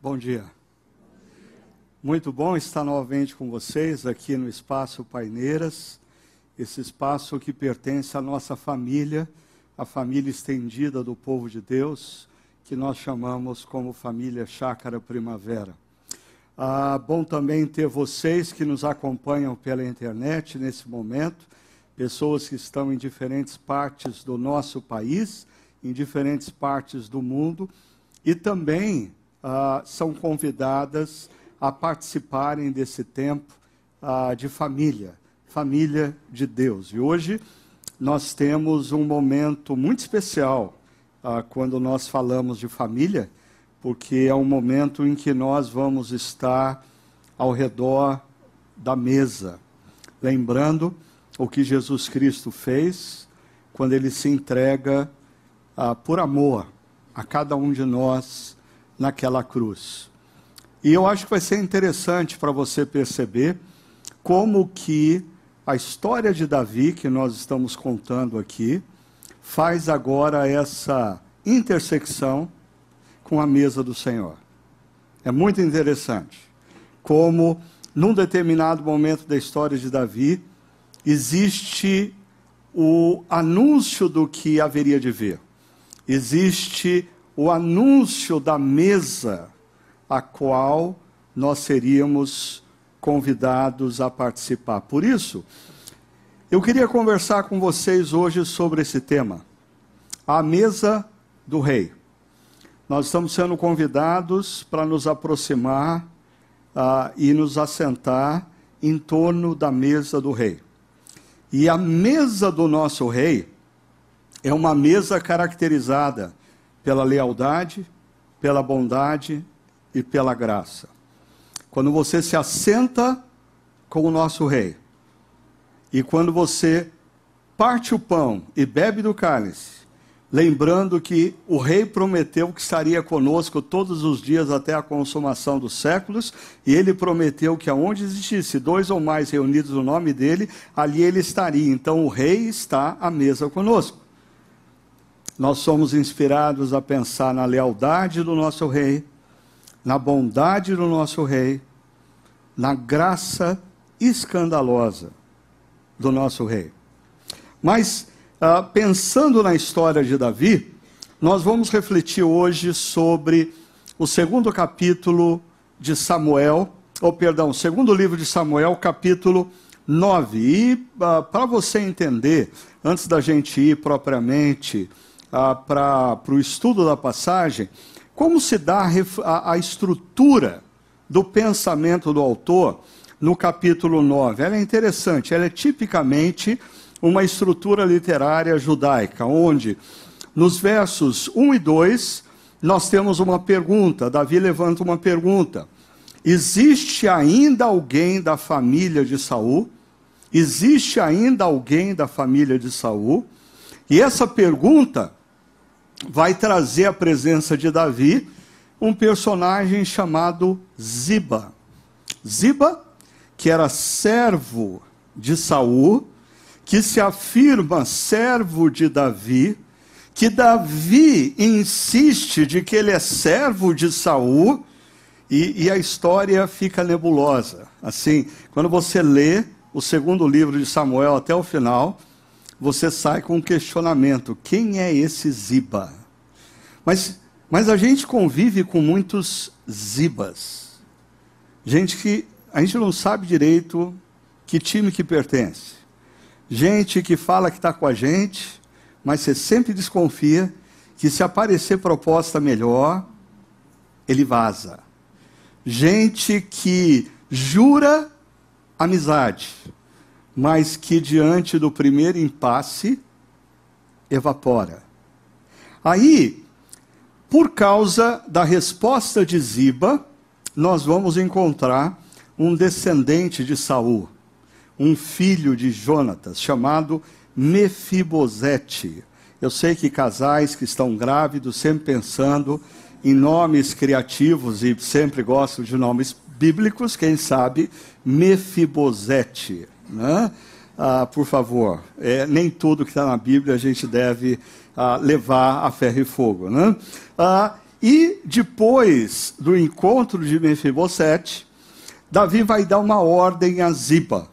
Bom dia. Muito bom estar novamente com vocês aqui no Espaço Paineiras, esse espaço que pertence à nossa família, a família estendida do povo de Deus, que nós chamamos como família Chácara Primavera. Ah, bom também ter vocês que nos acompanham pela internet nesse momento, pessoas que estão em diferentes partes do nosso país, em diferentes partes do mundo, e também ah, são convidadas a participarem desse tempo ah, de família, família de Deus. E hoje nós temos um momento muito especial ah, quando nós falamos de família, porque é um momento em que nós vamos estar ao redor da mesa, lembrando o que Jesus Cristo fez quando ele se entrega ah, por amor a cada um de nós naquela cruz. E eu acho que vai ser interessante para você perceber como que a história de Davi, que nós estamos contando aqui, faz agora essa intersecção com a mesa do Senhor. É muito interessante como, num determinado momento da história de Davi, existe o anúncio do que haveria de ver. Existe o anúncio da mesa a qual nós seríamos convidados a participar. Por isso, eu queria conversar com vocês hoje sobre esse tema, a mesa do rei. Nós estamos sendo convidados para nos aproximar uh, e nos assentar em torno da mesa do rei. E a mesa do nosso rei é uma mesa caracterizada pela lealdade, pela bondade e pela graça. Quando você se assenta com o nosso rei, e quando você parte o pão e bebe do cálice, lembrando que o rei prometeu que estaria conosco todos os dias até a consumação dos séculos, e ele prometeu que aonde existisse dois ou mais reunidos no nome dele, ali ele estaria. Então o rei está à mesa conosco. Nós somos inspirados a pensar na lealdade do nosso rei, na bondade do nosso Rei, na graça escandalosa do nosso Rei. Mas, uh, pensando na história de Davi, nós vamos refletir hoje sobre o segundo capítulo de Samuel, ou perdão, segundo livro de Samuel, capítulo 9. E uh, para você entender, antes da gente ir propriamente uh, para o estudo da passagem, como se dá a, a, estrutura do pensamento do autor no capítulo 9? Ela é interessante, ela é tipicamente uma estrutura literária judaica, onde nos versos 1 e 2 nós temos uma pergunta, Davi levanta uma pergunta. Existe ainda alguém da família de Saul? Existe ainda alguém da família de Saul? E essa pergunta vai trazer a presença de Davi um personagem chamado Ziba. Ziba, que era servo de Saul, que se afirma servo de Davi, que Davi insiste de que ele é servo de Saul, e, e a história fica nebulosa. Assim, quando você lê o segundo livro de Samuel até o final, você sai com um questionamento: quem é esse Ziba? Mas, mas a gente convive com muitos Zibas. Gente que a gente não sabe direito que time que pertence. Gente que fala que está com a gente, mas você sempre desconfia que se aparecer proposta melhor, ele vaza. Gente que jura amizade, mas que diante do primeiro impasse evapora. Aí, por causa da resposta de Ziba, nós vamos encontrar um descendente de Saul, um filho de Jonatas, chamado Mefibosete. Eu sei que casais que estão grávidos, sempre pensando em nomes criativos e sempre gostam de nomes bíblicos, quem sabe Mefibosete. Né? Ah, por favor, é, nem tudo que está na Bíblia a gente deve ah, levar a ferro e fogo. Né? Ah, E depois do encontro de Mefibosete, Davi vai dar uma ordem a Ziba.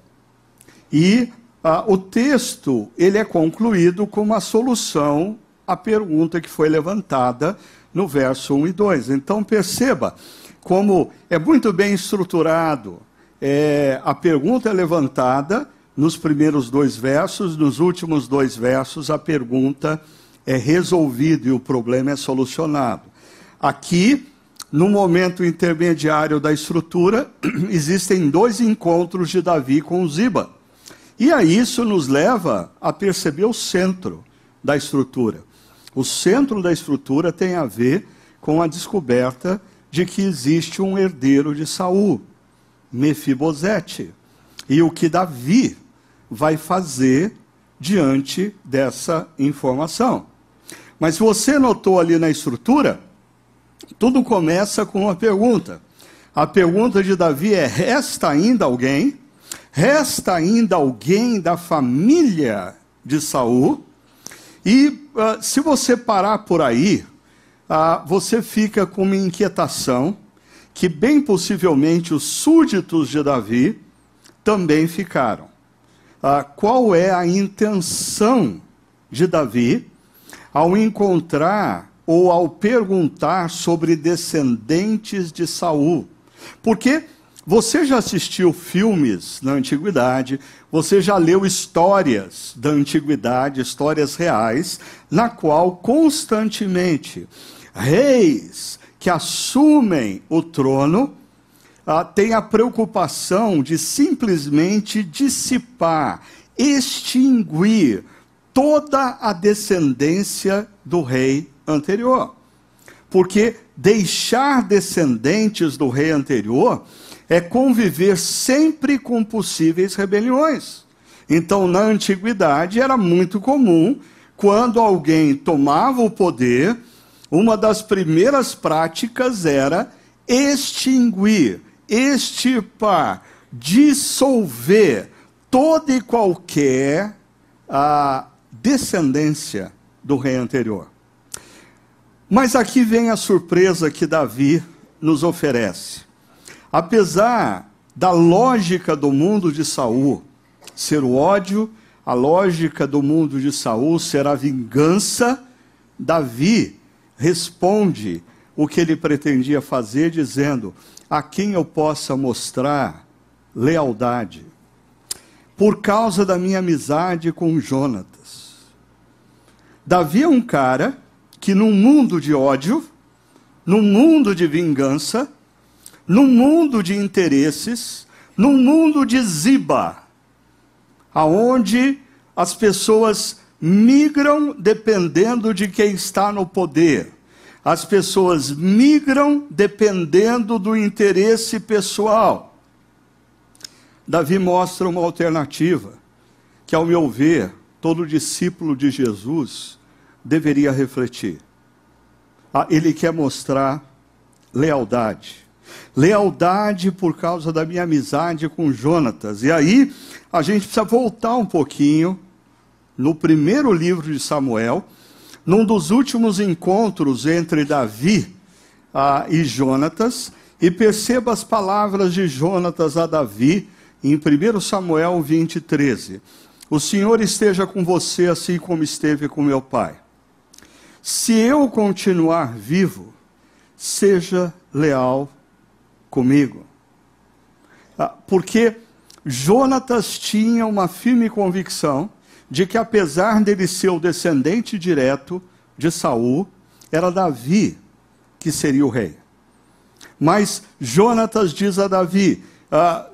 E ah, o texto ele é concluído com uma solução à pergunta que foi levantada no verso 1 e 2. Então perceba como é muito bem estruturado. É, a pergunta é levantada nos primeiros dois versos, nos últimos dois versos a pergunta é resolvida e o problema é solucionado. Aqui, no momento intermediário da estrutura, existem dois encontros de Davi com Ziba. E a isso nos leva a perceber o centro da estrutura. O centro da estrutura tem a ver com a descoberta de que existe um herdeiro de Saul, Mefibosete. E o que Davi vai fazer diante dessa informação. Mas você notou ali na estrutura, tudo começa com uma pergunta. A pergunta de Davi é: resta ainda alguém? Resta ainda alguém da família de Saul? E uh, se você parar por aí, uh, você fica com uma inquietação que bem possivelmente os súditos de Davi também ficaram. Uh, qual é a intenção de Davi ao encontrar ou ao perguntar sobre descendentes de Saul? Porque você já assistiu filmes na antiguidade, você já leu histórias da antiguidade, histórias reais, na qual constantemente reis que assumem o trono ah, têm a preocupação de simplesmente dissipar, extinguir toda a descendência do rei anterior. Porque deixar descendentes do rei anterior é conviver sempre com possíveis rebeliões. Então, na antiguidade, era muito comum, quando alguém tomava o poder, uma das primeiras práticas era extinguir, extirpar, dissolver toda e qualquer a descendência do rei anterior. Mas aqui vem a surpresa que Davi nos oferece. Apesar da lógica do mundo de Saul ser o ódio, a lógica do mundo de Saul ser a vingança, Davi responde o que ele pretendia fazer, dizendo: a quem eu possa mostrar lealdade, por causa da minha amizade com Jonatas. Davi é um cara que, num mundo de ódio, num mundo de vingança, num mundo de interesses, num mundo de ziba, aonde as pessoas migram dependendo de quem está no poder. As pessoas migram dependendo do interesse pessoal. Davi mostra uma alternativa que, ao meu ver, todo discípulo de Jesus deveria refletir. Ah, ele quer mostrar lealdade lealdade por causa da minha amizade com Jonatas. E aí a gente precisa voltar um pouquinho no primeiro livro de Samuel, num dos últimos encontros entre Davi ah, e Jonatas, e perceba as palavras de Jonatas a Davi em 1 Samuel 20, 13. O Senhor esteja com você assim como esteve com meu pai. Se eu continuar vivo, seja leal comigo. Ah, porque Jonatas tinha uma firme convicção de que, apesar dele ser o descendente direto de Saul, era Davi que seria o rei. Mas Jonatas diz a Davi: ah,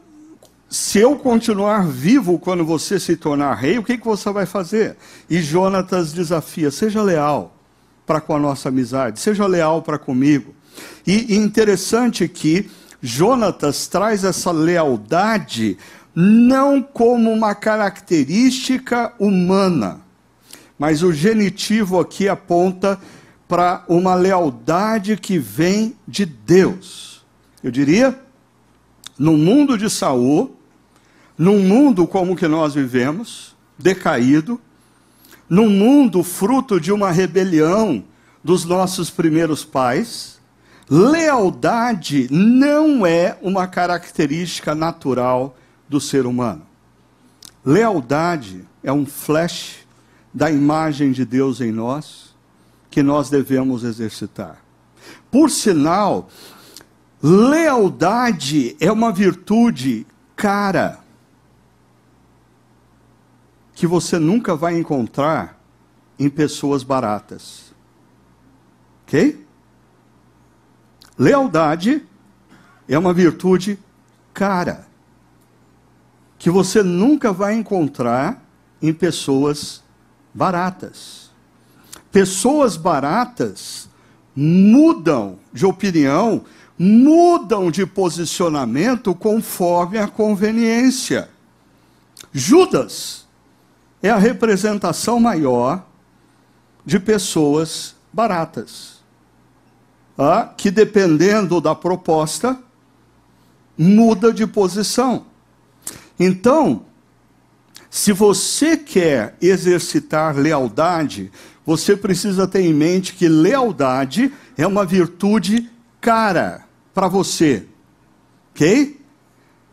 se eu continuar vivo quando você se tornar rei, o que, que você vai fazer? E Jonatas desafia: seja leal para com a nossa amizade, seja leal para comigo. E interessante que Jonatas traz essa lealdade não como uma característica humana, mas o genitivo aqui aponta para uma lealdade que vem de Deus. Eu diria, no mundo de Saul, num mundo como que nós vivemos, decaído, num mundo fruto de uma rebelião dos nossos primeiros pais, lealdade não é uma característica natural do ser humano. Lealdade é um flash da imagem de Deus em nós que nós devemos exercitar. Por sinal, lealdade é uma virtude cara que você nunca vai encontrar em pessoas baratas. Ok? Lealdade é uma virtude cara que você nunca vai encontrar em pessoas baratas. Pessoas baratas mudam de opinião, mudam de posicionamento conforme a conveniência. Judas é a representação maior de pessoas baratas, ah, que dependendo da proposta, muda de posição. Então, se você quer exercitar lealdade, você precisa ter em mente que lealdade é uma virtude cara para você. Ok?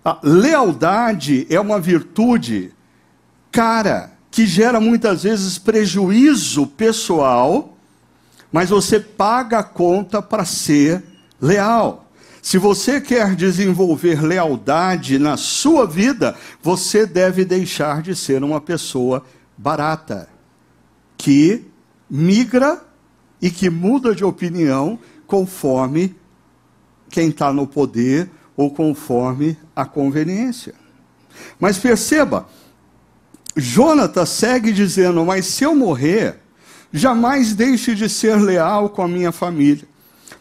A lealdade é uma virtude cara que gera muitas vezes prejuízo pessoal, mas você paga a conta para ser leal. Se você quer desenvolver lealdade na sua vida, você deve deixar de ser uma pessoa barata, que migra e que muda de opinião conforme quem está no poder ou conforme a conveniência. Mas perceba, Jonatas segue dizendo: Mas se eu morrer, jamais deixe de ser leal com a minha família.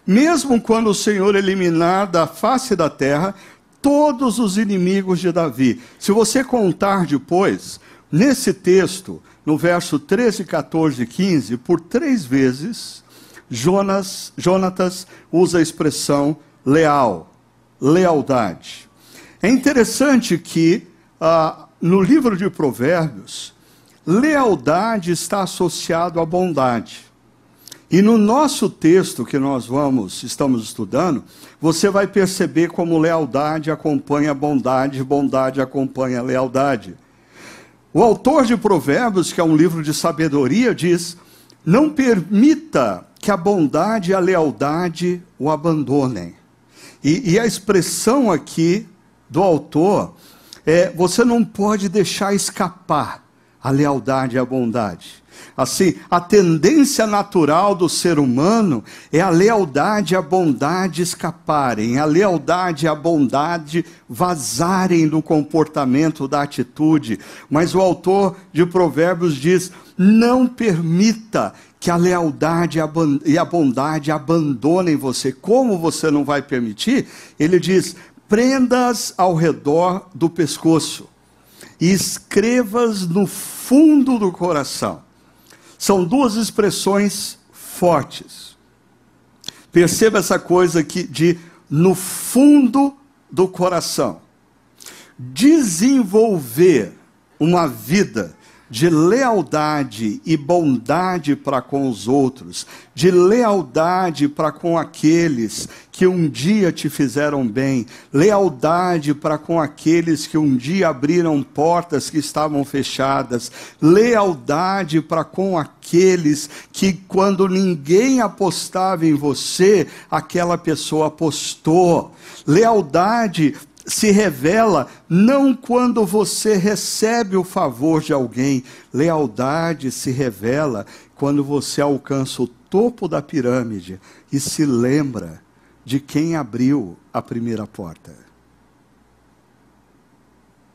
Mesmo quando o Senhor eliminar da face da terra todos os inimigos de Davi. Se você contar depois, nesse texto, no verso 13, 14 e 15, por três vezes, Jonas, Jonatas usa a expressão leal, lealdade. É interessante que ah, no livro de Provérbios, lealdade está associado à bondade. E no nosso texto que nós vamos, estamos estudando, você vai perceber como lealdade acompanha bondade, bondade acompanha lealdade. O autor de Provérbios, que é um livro de sabedoria, diz: Não permita que a bondade e a lealdade o abandonem. E, e a expressão aqui do autor é: você não pode deixar escapar a lealdade e a bondade. Assim, a tendência natural do ser humano é a lealdade e a bondade escaparem, a lealdade e a bondade vazarem do comportamento, da atitude. Mas o autor de Provérbios diz: não permita que a lealdade e a bondade abandonem você. Como você não vai permitir? Ele diz: prendas ao redor do pescoço e escrevas no fundo do coração. São duas expressões fortes. Perceba essa coisa aqui de no fundo do coração. Desenvolver uma vida de lealdade e bondade para com os outros, de lealdade para com aqueles que um dia te fizeram bem, lealdade para com aqueles que um dia abriram portas que estavam fechadas, lealdade para com aqueles que, quando ninguém apostava em você, aquela pessoa apostou. Lealdade se revela não quando você recebe o favor de alguém. Lealdade se revela quando você alcança o topo da pirâmide e se lembra de quem abriu a primeira porta.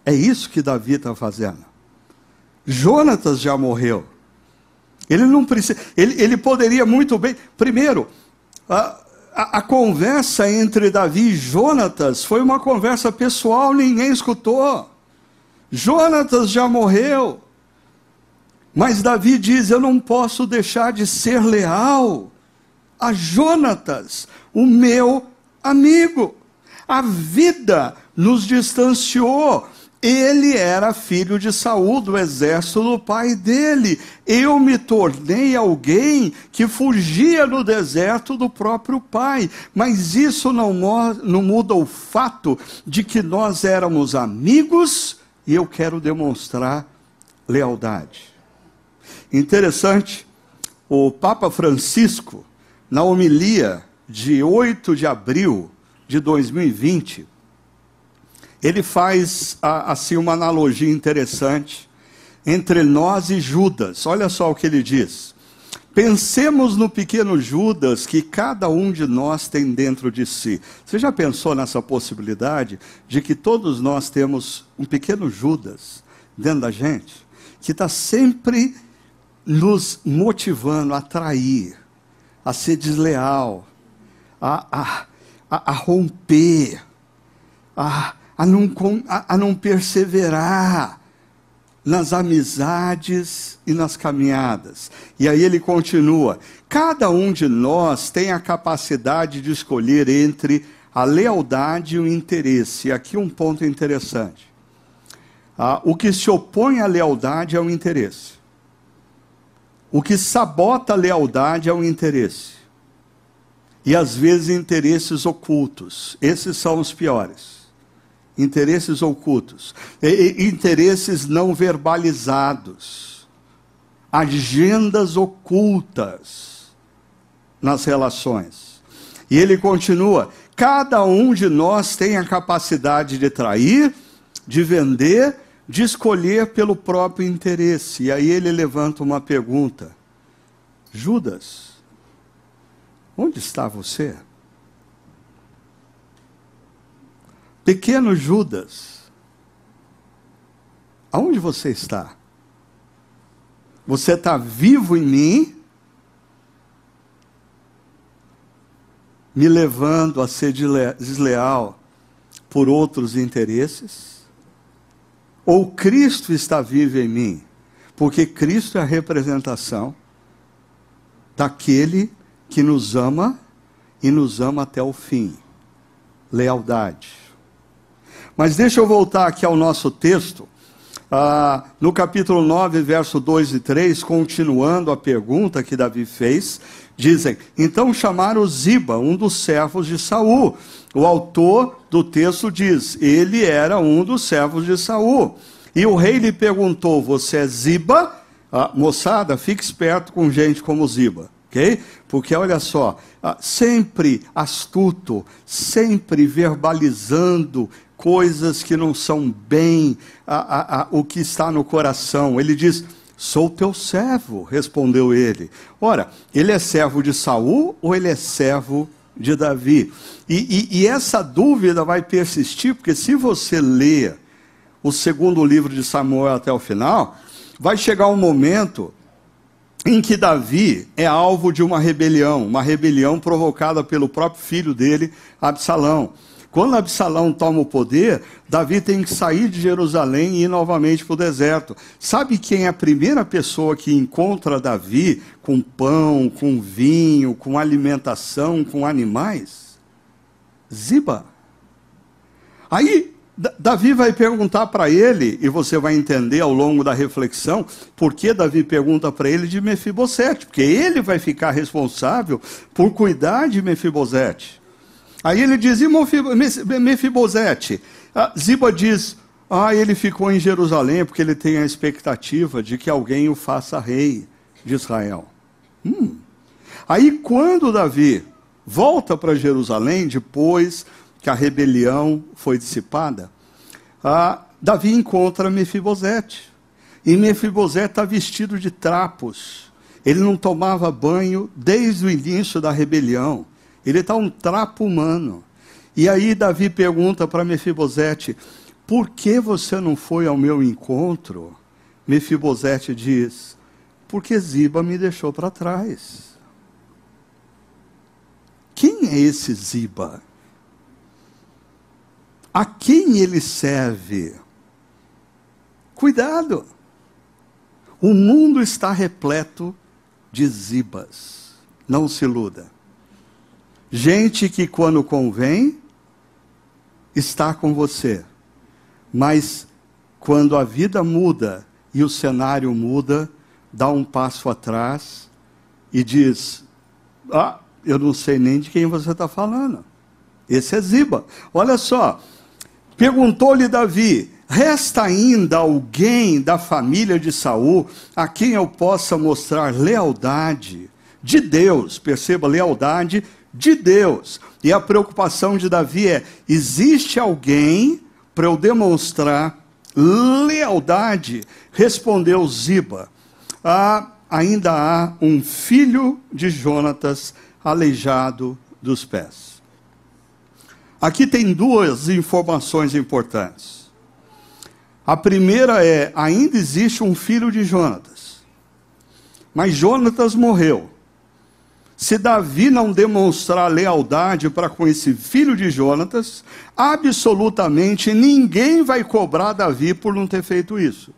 É isso que Davi está fazendo. Jonatas já morreu. Ele não precisa. Ele, ele poderia muito bem. Primeiro, a, a, a, conversa entre Davi e Jonatas foi uma conversa pessoal, ninguém escutou. Jonatas já morreu. Mas Davi diz: Eu não posso deixar de ser leal a Jonatas, o meu amigo. A vida nos distanciou. Ele era filho de Saul, do exército do pai dele. Eu me tornei alguém que fugia no deserto do próprio pai. Mas isso não, não muda o fato de que nós éramos amigos e eu quero demonstrar lealdade. Interessante, o Papa Francisco, na homilia de 8 de abril de 2020, ele faz assim uma analogia interessante entre nós e Judas. Olha só o que ele diz. Pensemos no pequeno Judas que cada um de nós tem dentro de si. Você já pensou nessa possibilidade de que todos nós temos um pequeno Judas dentro da gente, que está sempre nos motivando a trair, a ser desleal, a, a, a, a romper, a, a não, a, a não perseverar nas amizades e nas caminhadas. E aí ele continua: cada um de nós tem a capacidade de escolher entre a lealdade e o interesse. E aqui um ponto interessante. Ah, o que se opõe à lealdade é o interesse. O que sabota a lealdade é o interesse. E às vezes interesses ocultos. Esses são os piores interesses ocultos, interesses não verbalizados, agendas ocultas nas relações. E ele continua: cada um de nós tem a capacidade de trair, de vender, de escolher pelo próprio interesse. E aí ele levanta uma pergunta: Judas, onde está você? Pequeno Judas, aonde você está? Você está vivo em mim, me levando a ser desleal por outros interesses? Ou Cristo está vivo em mim? Porque Cristo é a representação daquele que nos ama e nos ama até o fim. Lealdade. Mas deixa eu voltar aqui ao nosso texto. Ah, no capítulo 9, verso 2 e 3, continuando a pergunta que Davi fez, dizem: Então chamaram Ziba, um dos servos de Saul. O autor do texto diz: Ele era um dos servos de Saul. E o rei lhe perguntou: Você é Ziba? Ah, moçada, fique esperto com gente como Ziba. ok? Porque olha só, ah, sempre astuto, sempre verbalizando coisas que não são bem a, a, a, o que está no coração. Ele diz: Sou teu servo, respondeu ele. Ora, ele é servo de Saul ou ele é servo de Davi? E, e, e essa dúvida vai persistir, porque se você ler o segundo livro de Samuel até o final, vai chegar um momento em que Davi é alvo de uma rebelião, uma rebelião provocada pelo próprio filho dele, Absalão. Quando Absalão toma o poder, Davi tem que sair de Jerusalém e ir novamente para o deserto. Sabe quem é a primeira pessoa que encontra Davi com pão, com vinho, com alimentação, com animais? Ziba. Aí Davi vai perguntar para ele, e você vai entender ao longo da reflexão, por que Davi pergunta para ele de Mefibosete, porque ele vai ficar responsável por cuidar de Mefibosete. Aí ele diz, e Mefibosete? Ah, Ziba diz, ah, ele ficou em Jerusalém porque ele tem a expectativa de que alguém o faça rei de Israel. Hum. Aí quando Davi volta para Jerusalém, depois que a rebelião foi dissipada, ah, Davi encontra Mefibosete. E Mefibosete está vestido de trapos. Ele não tomava banho desde o início da rebelião. Ele está um trapo humano. E aí Davi pergunta para Mefibosete: Por que você não foi ao meu encontro? Mefibosete diz: Porque Ziba me deixou para trás. Quem é esse Ziba? A quem ele serve? Cuidado! O mundo está repleto de zibas. Não se iluda. Gente que, quando convém, está com você, mas quando a vida muda e o cenário muda, dá um passo atrás e diz: Ah, eu não sei nem de quem você está falando. Esse é Ziba. Olha só. Perguntou-lhe Davi: Resta ainda alguém da família de Saul a quem eu possa mostrar lealdade de Deus? Perceba, lealdade de Deus. E a preocupação de Davi é: existe alguém para eu demonstrar lealdade? Respondeu Ziba: ah, ainda há um filho de Jonatas aleijado dos pés. Aqui tem duas informações importantes. A primeira é: ainda existe um filho de Jonatas. Mas Jonatas morreu. Se Davi não demonstrar lealdade para com esse filho de Jonatas, absolutamente ninguém vai cobrar Davi por não ter feito isso.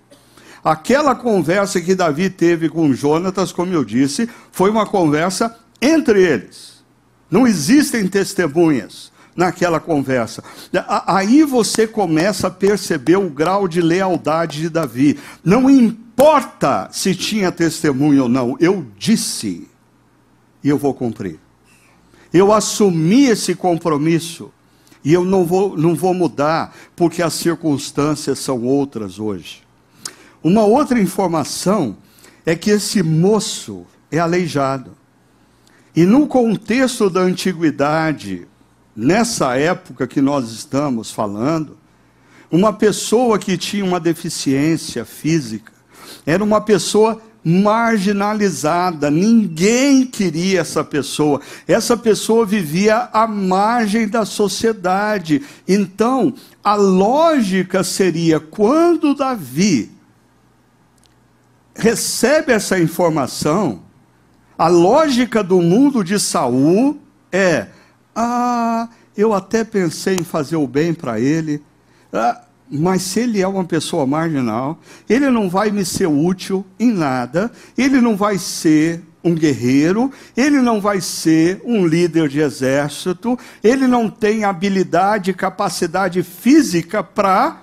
Aquela conversa que Davi teve com Jonatas, como eu disse, foi uma conversa entre eles. Não existem testemunhas naquela conversa. Aí você começa a perceber o grau de lealdade de Davi. Não importa se tinha testemunha ou não, eu disse e eu vou cumprir. Eu assumi esse compromisso e eu não vou, não vou mudar porque as circunstâncias são outras hoje. Uma outra informação é que esse moço é aleijado. E no contexto da antiguidade, nessa época que nós estamos falando, uma pessoa que tinha uma deficiência física era uma pessoa marginalizada, ninguém queria essa pessoa. Essa pessoa vivia à margem da sociedade. Então, a lógica seria quando Davi recebe essa informação, a lógica do mundo de Saul é: ah, eu até pensei em fazer o bem para ele, ah, mas se ele é uma pessoa marginal, ele não vai me ser útil em nada, ele não vai ser um guerreiro, ele não vai ser um líder de exército, ele não tem habilidade capacidade física para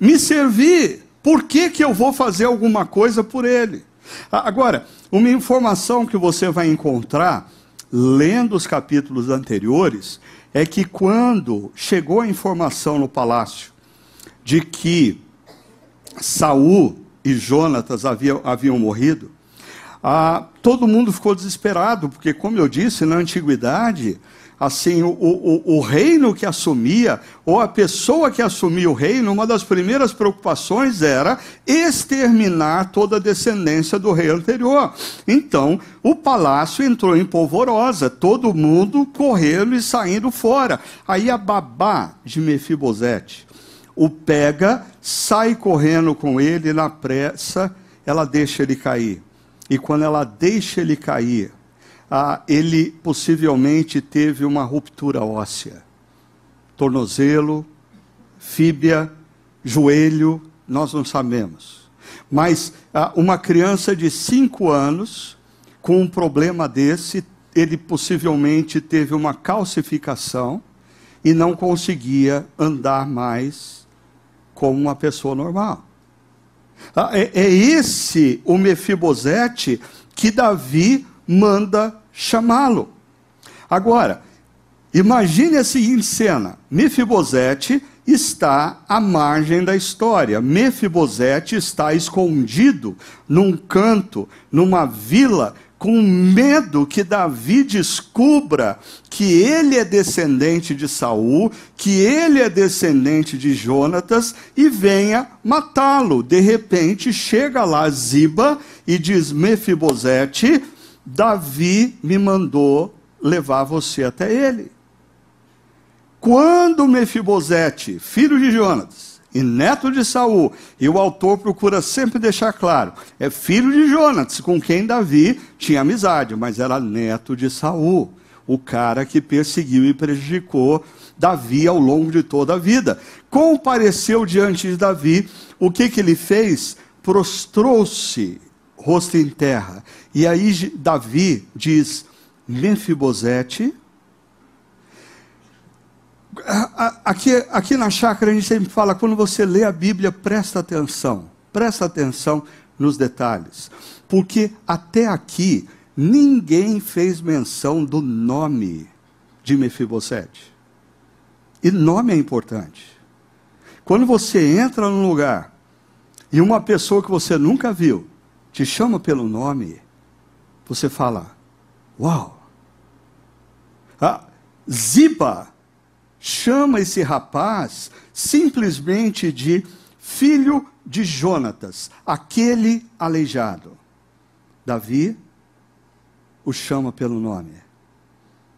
me servir. Por que, que eu vou fazer alguma coisa por ele? Agora, uma informação que você vai encontrar, lendo os capítulos anteriores, é que quando chegou a informação no palácio de que Saul e Jonatas haviam, haviam morrido, ah, todo mundo ficou desesperado, porque, como eu disse, na antiguidade, assim, o, o, o, reino que assumia, ou a pessoa que assumia o reino, uma das primeiras preocupações era exterminar toda a descendência do rei anterior. Então, o palácio entrou em polvorosa, todo mundo correndo e saindo fora. Aí a babá de Mefibosete o pega, sai correndo com ele na pressa, ela deixa ele cair. E quando ela deixa ele cair, ah, ele possivelmente teve uma ruptura óssea. Tornozelo, fíbia, joelho, nós não sabemos. Mas ah, uma criança de cinco anos, com um problema desse, ele possivelmente teve uma calcificação e não conseguia andar mais como uma pessoa normal. Ah, é, é esse o Mefibosete que Davi manda chamá-lo. Agora, imagine a seguinte cena: Mefibosete está à margem da história. Mefibosete está escondido num canto, numa vila, com medo que Davi descubra que ele é descendente de Saul, que ele é descendente de Jonatas e venha matá-lo. De repente chega lá Ziba e diz: Mefibosete, Davi me mandou levar você até ele. Quando Mefibosete, filho de Jonas e neto de Saul, e o autor procura sempre deixar claro, é filho de Jonas, com quem Davi tinha amizade, mas era neto de Saul, o cara que perseguiu e prejudicou Davi ao longo de toda a vida. Compareceu diante de Davi, o que, que ele fez? Prostrou-se rosto em terra. E aí Davi diz: Mefibosete. Aqui, aqui na chácara a gente sempre fala, quando você lê a Bíblia, presta atenção. Presta atenção nos detalhes. Porque até aqui, ninguém fez menção do nome de Mefibosete. E nome é importante. Quando você entra num lugar e uma pessoa que você nunca viu te chama pelo nome, você fala: Uau! Ah, Ziba chama esse rapaz simplesmente de filho de Jonatas, aquele aleijado. Davi o chama pelo nome.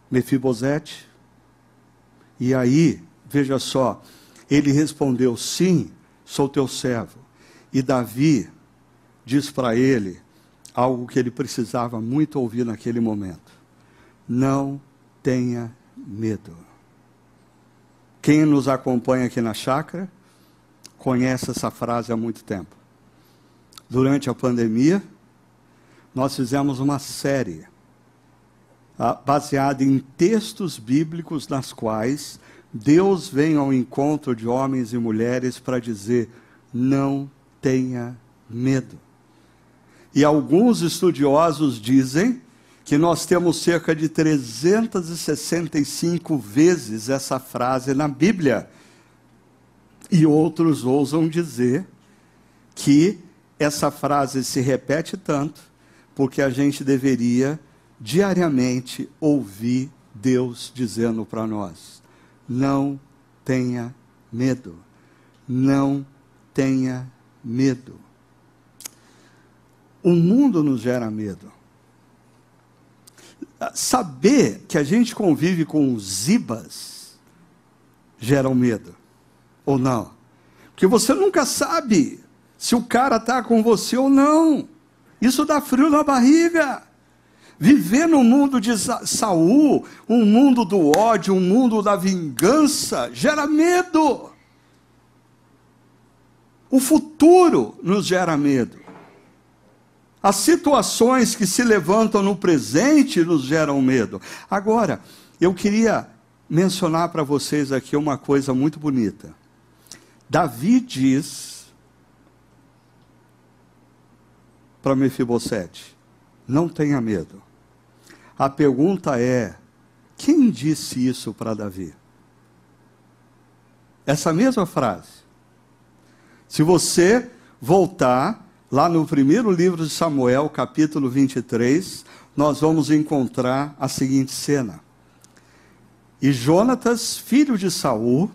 Mefibosete. E aí, veja só, ele respondeu: Sim, sou teu servo. E Davi diz para ele algo que ele precisava muito ouvir naquele momento: Não tenha medo. Quem nos acompanha aqui na chácara conhece essa frase há muito tempo. Durante a pandemia, nós fizemos uma série ah, baseada em textos bíblicos nas quais Deus vem ao encontro de homens e mulheres para dizer: não tenha medo. E alguns estudiosos dizem que nós temos cerca de 365 vezes essa frase na Bíblia. E outros ousam dizer que essa frase se repete tanto porque a gente deveria diariamente ouvir Deus dizendo para nós: não tenha medo, não tenha medo. O mundo nos gera medo saber que a gente convive com os ibas gera um medo, ou não? Porque você nunca sabe se o cara está com você ou não. Isso dá frio na barriga. Viver no mundo de Saul, um mundo do ódio, um mundo da vingança, gera medo. O futuro nos gera medo. As situações que se levantam no presente nos geram medo. Agora, eu queria mencionar para vocês aqui uma coisa muito bonita. Davi diz para Mefibosete: não tenha medo. A pergunta é: quem disse isso para Davi? Essa mesma frase. Se você voltar Lá no primeiro livro de Samuel, capítulo 23, nós vamos encontrar a seguinte cena. E Jonatas, filho de Saul,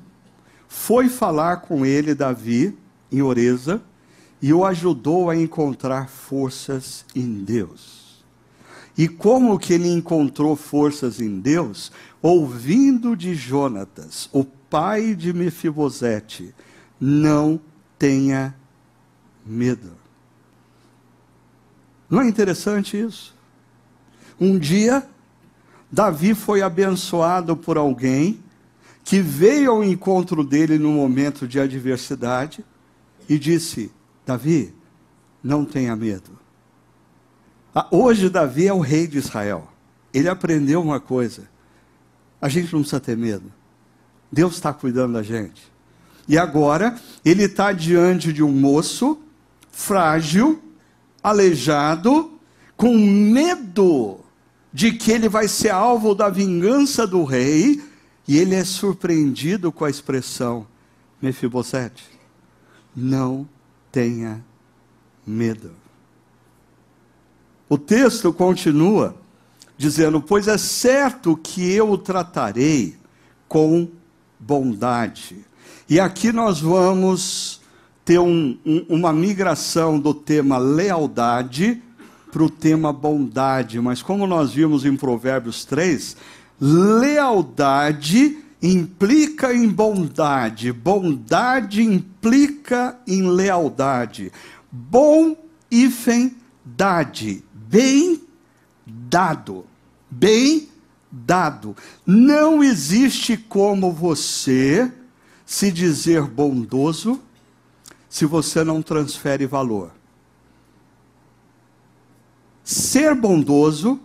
foi falar com ele, Davi, em Oreza, e o ajudou a encontrar forças em Deus. E como que ele encontrou forças em Deus? Ouvindo de Jonatas, o pai de Mefibosete, não tenha medo. Não é interessante isso? Um dia, Davi foi abençoado por alguém que veio ao encontro dele no momento de adversidade e disse: Davi, não tenha medo. Ah, hoje, Davi é o rei de Israel. Ele aprendeu uma coisa: a gente não precisa ter medo. Deus está cuidando da gente. E agora, ele está diante de um moço frágil, aleijado, com medo de que ele vai ser alvo da vingança do rei, e ele é surpreendido com a expressão: Mefibosete, não tenha medo. O texto continua dizendo: Pois é certo que eu o tratarei com bondade. E aqui nós vamos ter um, um, uma migração do tema lealdade para o tema bondade. Mas como nós vimos em Provérbios 3, lealdade implica em bondade, bondade implica em lealdade. Bom hífen dade, bem dado, bem dado. Não existe como você se dizer bondoso se você não transfere valor. Ser bondoso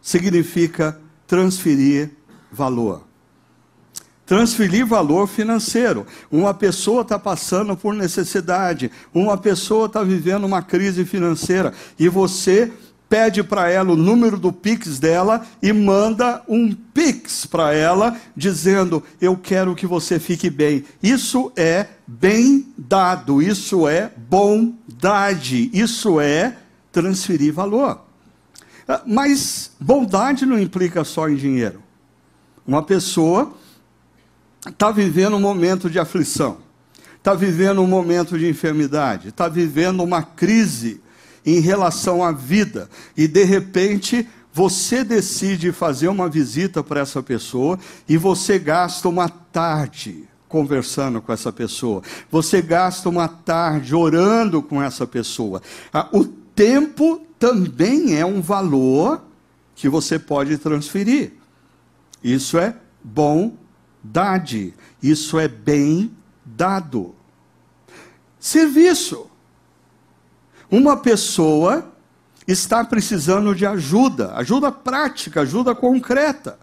significa transferir valor. transferir valor financeiro. Uma pessoa está passando por necessidade, uma pessoa está vivendo uma crise financeira e você pede para ela o número do Pix dela e manda um Pix para ela dizendo: Eu quero que você fique bem. Isso é bem dado, isso é bondade, isso é transferir valor. Ah, mas bondade não implica só em dinheiro. Uma pessoa está vivendo um momento de aflição, está vivendo um momento de enfermidade, está vivendo uma crise em relação à vida, e de repente você decide fazer uma visita para essa pessoa e você gasta uma tarde conversando com essa pessoa, você gasta uma tarde orando com essa pessoa. Ah, o tempo também é um valor que você pode transferir. Isso é bondade, isso é bem dado. Serviço. Uma pessoa está precisando de ajuda, ajuda prática, ajuda concreta.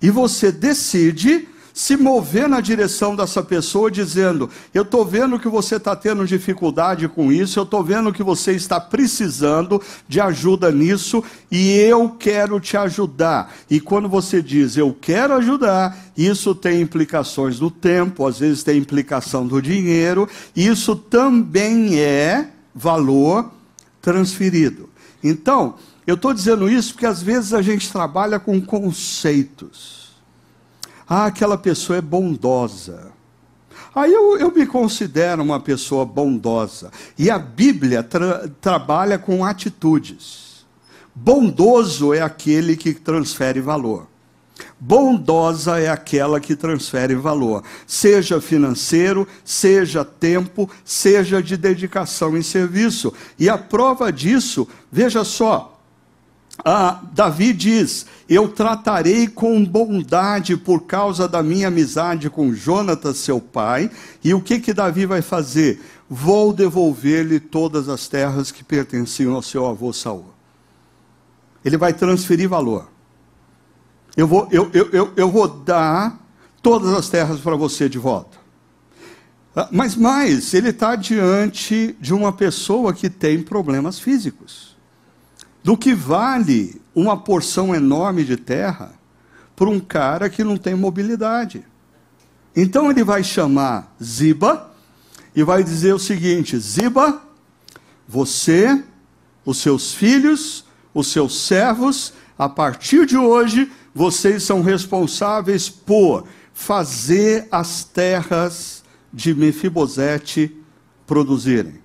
E você decide se mover na direção dessa pessoa, dizendo: Eu estou vendo que você está tendo dificuldade com isso, eu estou vendo que você está precisando de ajuda nisso, e eu quero te ajudar. E quando você diz eu quero ajudar, isso tem implicações no tempo, às vezes tem implicação do dinheiro, isso também é valor transferido. Então, eu estou dizendo isso porque às vezes a gente trabalha com conceitos. Ah, aquela pessoa é bondosa. Aí eu, eu me considero uma pessoa bondosa. E a Bíblia tra trabalha com atitudes. Bondoso é aquele que transfere valor. Bondosa é aquela que transfere valor, seja financeiro, seja tempo, seja de dedicação em serviço. E a prova disso, veja só, Davi diz: Eu tratarei com bondade por causa da minha amizade com Jonatas, seu pai. E o que que Davi vai fazer? Vou devolver-lhe todas as terras que pertenciam ao seu avô Saul. Ele vai transferir valor. Eu vou, eu, eu, eu, eu vou dar todas as terras para você de volta. Ah, mas mais, ele está diante de uma pessoa que tem problemas físicos. Do que vale uma porção enorme de terra para um cara que não tem mobilidade? Então ele vai chamar Ziba e vai dizer o seguinte: Ziba, você, os seus filhos, os seus servos, a partir de hoje vocês são responsáveis por fazer as terras de Mefibosete produzirem.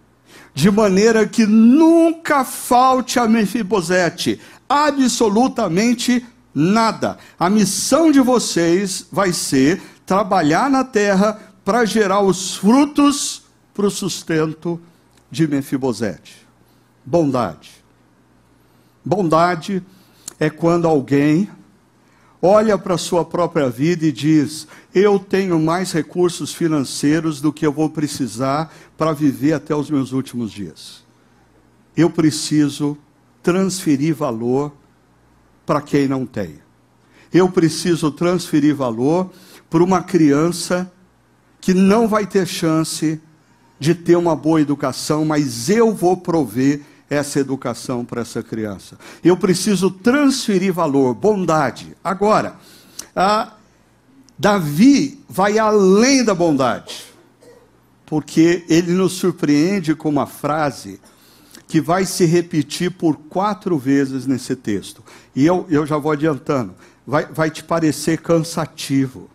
De maneira que nunca falte a Mefibosete absolutamente nada. A missão de vocês vai ser trabalhar na terra para gerar os frutos para o sustento de Mefibosete. Bondade. Bondade é quando alguém olha para a sua própria vida e diz: Eu tenho mais recursos financeiros do que eu vou precisar para viver até os meus últimos dias. Eu preciso transferir valor para quem não tem. Eu preciso transferir valor para uma criança que não vai ter chance de ter uma boa educação, mas eu vou prover essa educação para essa criança. Eu preciso transferir valor, bondade. Agora, Davi vai além da bondade, porque ele nos surpreende com uma frase que vai se repetir por quatro vezes nesse texto. E eu, eu já vou adiantando, vai, vai te parecer cansativo.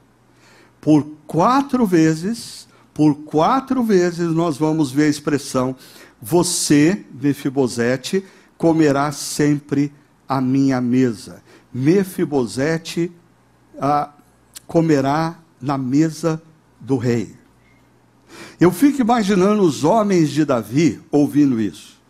Por quatro vezes, por quatro vezes nós vamos ver a expressão você, Mefibosete, comerá sempre a minha mesa. Mefibosete ah, comerá na mesa do rei. Eu fico imaginando os homens de Davi ouvindo isso.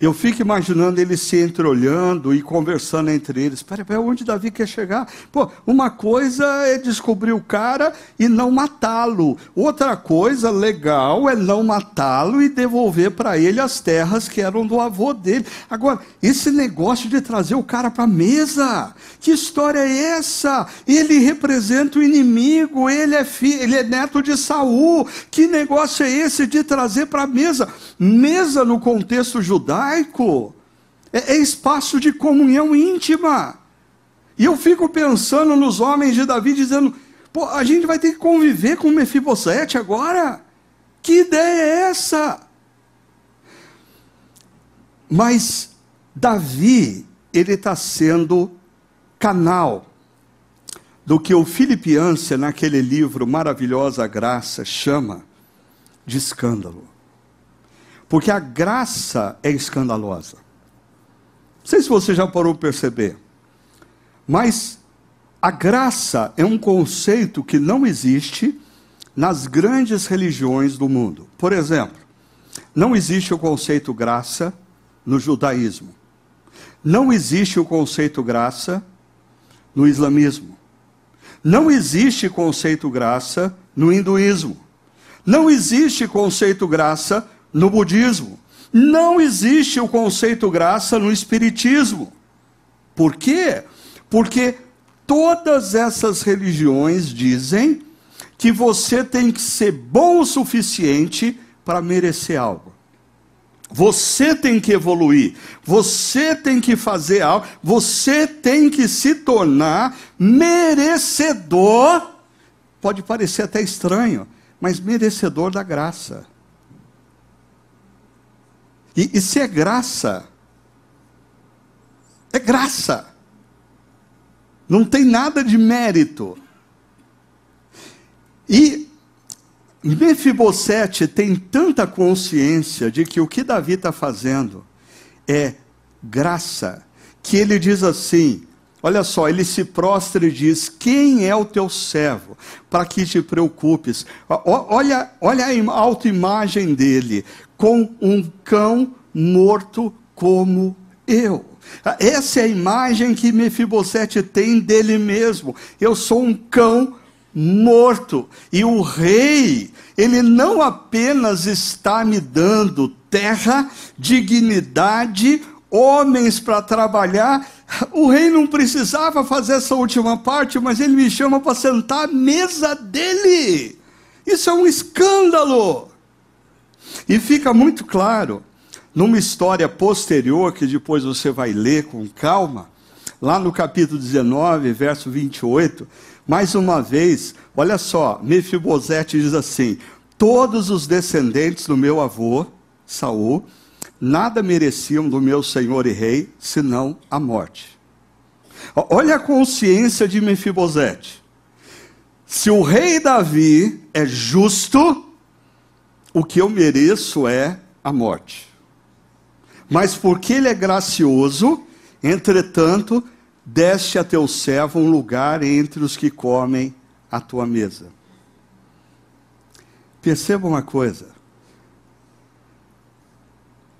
Eu fico imaginando eles se entreolhando e conversando entre eles. Peraí, pera, onde Davi quer chegar? Pô, uma coisa é descobrir o cara e não matá-lo. Outra coisa legal é não matá-lo e devolver para ele as terras que eram do avô dele. Agora, esse negócio de trazer o cara para a mesa, que história é essa? Ele representa o inimigo, ele é, filho, ele é neto de Saul. Que negócio é esse de trazer para a mesa? Mesa no contexto judaico É, é espaço de comunhão íntima. E eu fico pensando nos homens de Davi dizendo: pô, a gente vai ter que conviver com Mefibosete agora? Que ideia é essa? Mas Davi, ele está sendo canal do que o Filipiança, naquele livro Maravilhosa Graça, chama de escândalo. Porque a graça é escandalosa. Não sei se você já parou para perceber, mas a graça é um conceito que não existe nas grandes religiões do mundo. Por exemplo, não existe o conceito graça no judaísmo. Não existe o conceito graça no islamismo. Não existe conceito graça no hinduísmo. Não existe conceito graça no budismo. Não existe o conceito graça no espiritismo. Por quê? Porque todas essas religiões dizem que você tem que ser bom o suficiente para merecer algo. Você tem que evoluir, você tem que fazer algo, você tem que se tornar merecedor. Pode parecer até estranho, mas merecedor da graça. E, e se é graça, é graça. Não tem nada de mérito. E Mefibosete tem tanta consciência de que o que Davi está fazendo é graça, que ele diz assim: olha só, ele se prostra e diz: Quem é o teu servo para que te preocupes? Olha, olha a autoimagem dele com um cão morto como eu. Essa é a imagem que Mefibosete tem dele mesmo. Eu sou um cão morto. E o rei, ele não apenas está me dando terra, dignidade, homens para trabalhar. O rei não precisava fazer essa última parte, mas ele me chama para sentar à mesa dele. Isso é um escândalo. E fica muito claro, numa história posterior, que depois você vai ler com calma, lá no capítulo 19, verso 28, mais uma vez, olha só, Mefibosete diz assim: Todos os descendentes do meu avô, Saul, nada mereciam do meu senhor e rei, senão a morte. Olha a consciência de Mefibosete. Se o rei Davi é justo, o que eu mereço é a morte. Mas porque ele é gracioso, entretanto, deste a teu servo um lugar entre os que comem a tua mesa. Perceba uma coisa.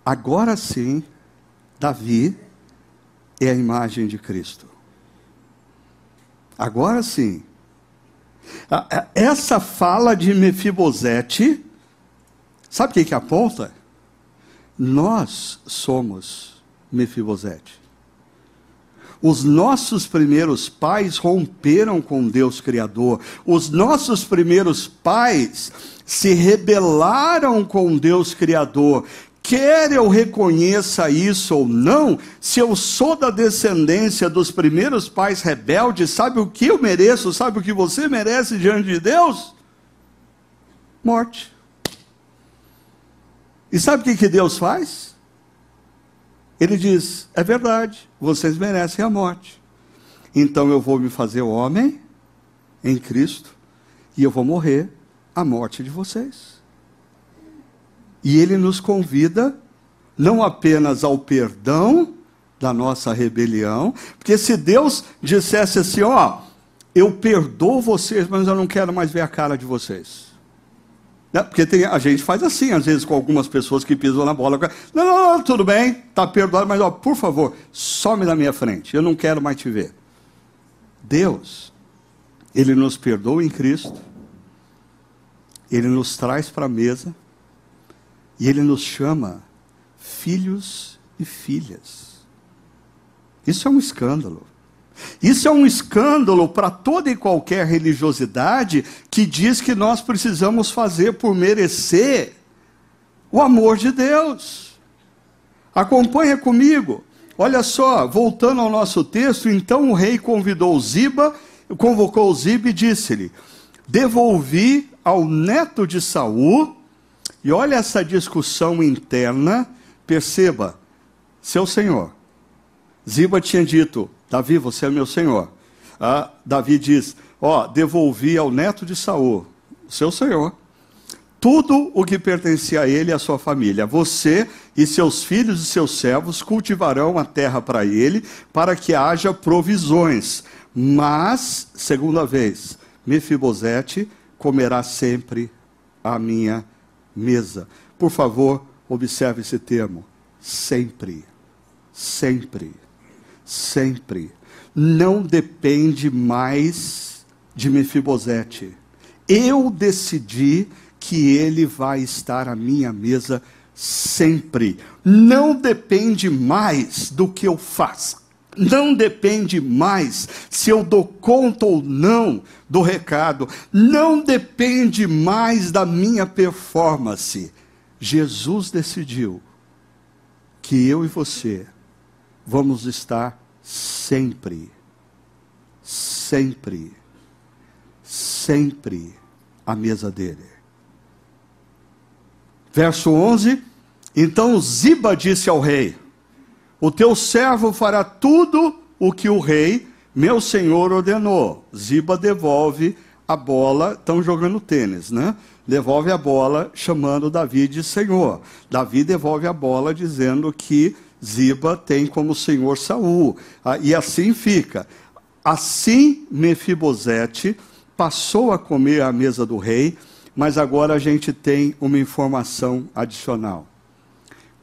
Agora sim, Davi é a imagem de Cristo. Agora sim. Essa fala de Mefibosete Sabe o que, que aponta? Nós somos Mefibosete. Os nossos primeiros pais romperam com Deus Criador. Os nossos primeiros pais se rebelaram com Deus Criador. Quer eu reconheça isso ou não, se eu sou da descendência dos primeiros pais rebeldes, sabe o que eu mereço? Sabe o que você merece diante de Deus? Morte. E sabe o que, Deus faz? Ele diz: é verdade, vocês merecem a morte. Então eu vou me fazer homem em Cristo e eu vou morrer a morte de vocês. E ele nos convida não apenas ao perdão da nossa rebelião, porque se Deus dissesse assim, ó, eu perdoo vocês, mas eu não quero mais ver a cara de vocês. Porque tem, a gente faz assim, às vezes, com algumas pessoas que pisam na bola. Não, não, não tudo bem, está perdoado, mas ó, por favor, some da minha frente, eu não quero mais te ver. Deus, Ele nos perdoa em Cristo, Ele nos traz para a mesa, e Ele nos chama filhos e filhas. Isso é um escândalo. Isso é um escândalo para toda e qualquer religiosidade que diz que nós precisamos fazer por merecer o amor de Deus. Acompanha comigo. Olha só, voltando ao nosso texto, então o rei convidou Ziba, convocou Ziba e disse-lhe: Devolvi ao neto de Saul, e olha essa discussão interna, perceba, seu senhor. Ziba tinha dito: Davi, você é meu senhor. Ah, Davi diz: Ó, devolvi ao neto de Saul, seu senhor, tudo o que pertencia a ele e à sua família. Você e seus filhos e seus servos cultivarão a terra para ele, para que haja provisões. Mas, segunda vez, Mefibosete comerá sempre a minha mesa. Por favor, observe esse termo. Sempre. Sempre sempre. Não depende mais de Mefibosete. Eu decidi que ele vai estar à minha mesa sempre. Não depende mais do que eu faço. Não depende mais se eu dou conta ou não do recado. Não depende mais da minha performance. Jesus decidiu que eu e você vamos estar sempre, sempre, sempre à mesa dele. Verso 11: Então Ziba disse ao rei: O teu servo fará tudo o que o rei, meu senhor, ordenou. Ziba devolve a bola, estão jogando tênis, né? Devolve a bola chamando Davi de senhor. Davi devolve a bola dizendo que Ziba tem como senhor Saul. Ah, e assim fica. Assim Mefibosete passou a comer à mesa do rei, mas agora a gente tem uma informação adicional.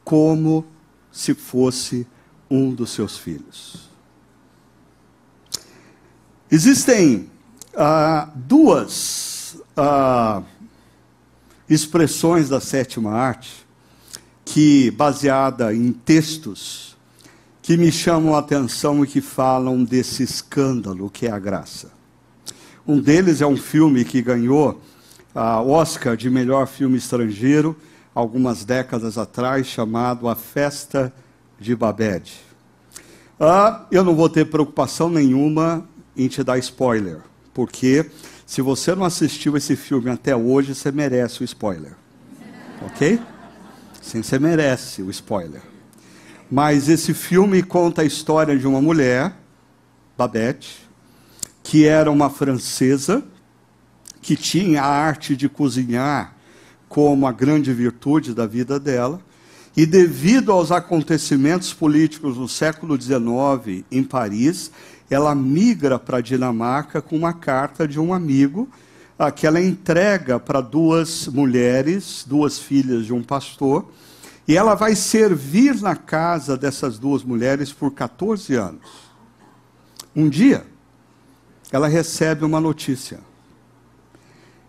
Como se fosse um dos seus filhos. Existem ah, duas ah, expressões da sétima arte que baseada em textos que me chamam a atenção e que falam desse escândalo que é a graça. Um deles é um filme que ganhou a Oscar de melhor filme estrangeiro algumas décadas atrás, chamado A Festa de Babette. Ah, eu não vou ter preocupação nenhuma em te dar spoiler, porque se você não assistiu esse filme até hoje, você merece o spoiler. Ok? Sim, você merece o spoiler. Mas esse filme conta a história de uma mulher, Babette, que era uma francesa, que tinha a arte de cozinhar como a grande virtude da vida dela, e devido aos acontecimentos políticos no século XIX em Paris, ela migra para a Dinamarca com uma carta de um amigo que ela entrega para duas mulheres, duas filhas de um pastor, e ela vai servir na casa dessas duas mulheres por 14 anos. Um dia, ela recebe uma notícia.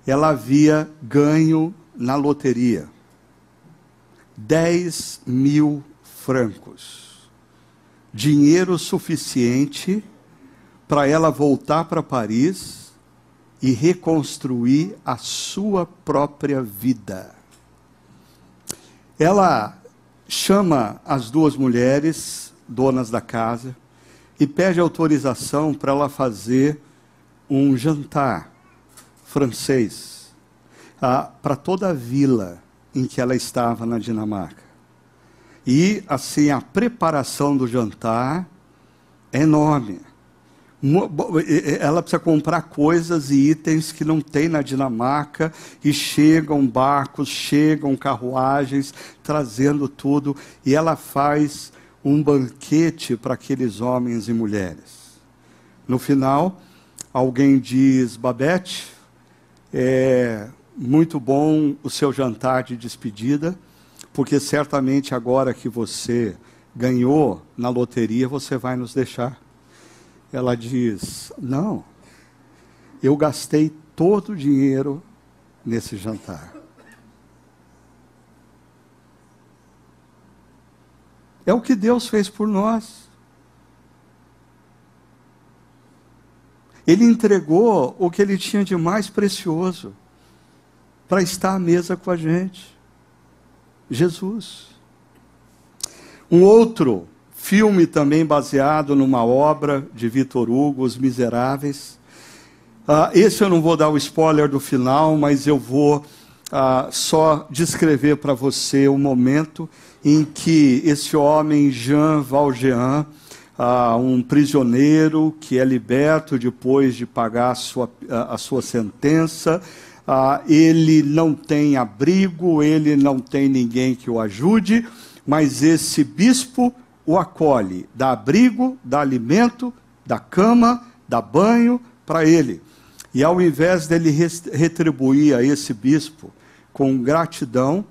Ela havia ganho na loteria 10 mil francos. Dinheiro suficiente para ela voltar para Paris e reconstruir a sua própria vida. Ela chama as duas mulheres, donas da casa, e pede autorização para ela fazer um jantar francês ah, para toda a vila em que ela estava na Dinamarca. E assim a preparação do jantar é enorme ela precisa comprar coisas e itens que não tem na Dinamarca e chegam barcos, chegam carruagens trazendo tudo e ela faz um banquete para aqueles homens e mulheres. No final, alguém diz: Babette, é, muito bom o seu jantar de despedida, porque certamente agora que você ganhou na loteria, você vai nos deixar. Ela diz: Não, eu gastei todo o dinheiro nesse jantar. É o que Deus fez por nós. Ele entregou o que ele tinha de mais precioso para estar à mesa com a gente. Jesus. Um outro filme também baseado numa obra de Vitor Hugo, Os Miseráveis. Uh, esse eu não vou dar o spoiler do final, mas eu vou uh, só descrever para você o momento em que esse homem, Jean Valjean, uh, um prisioneiro que é liberto depois de pagar a sua, a sua sentença, ele não tem abrigo, ele não tem ninguém que o ajude, mas esse bispo o acolhe, dá abrigo, dá alimento, dá cama, dá banho para ele. E ao invés dele retribuir a esse bispo com gratidão,